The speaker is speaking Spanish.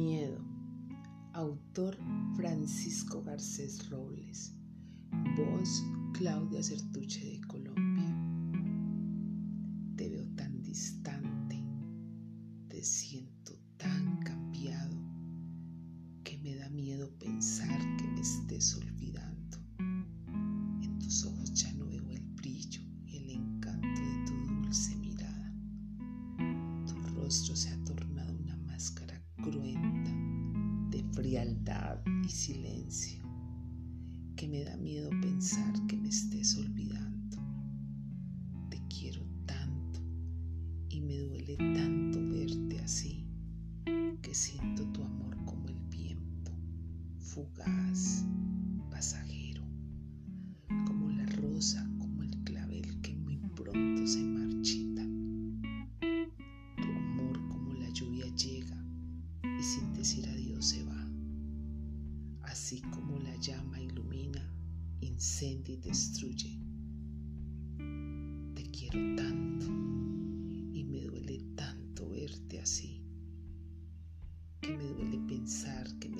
Miedo. Autor Francisco Garcés Robles. Voz Claudia Certuche de Colombia. Te veo tan distante. Te siento tan cambiado que me da miedo pensar que me estés olvidando. En tus ojos ya no veo el brillo y el encanto de tu dulce mirada. Tu rostro se ha tornado una máscara cruel frialdad y silencio que me da miedo pensar que me estés olvidando. Te quiero tanto y me duele tanto verte así que siento tu amor como el viento, fugaz, pasajero, así como la llama ilumina, incendia y destruye. Te quiero tanto y me duele tanto verte así, que me duele pensar que me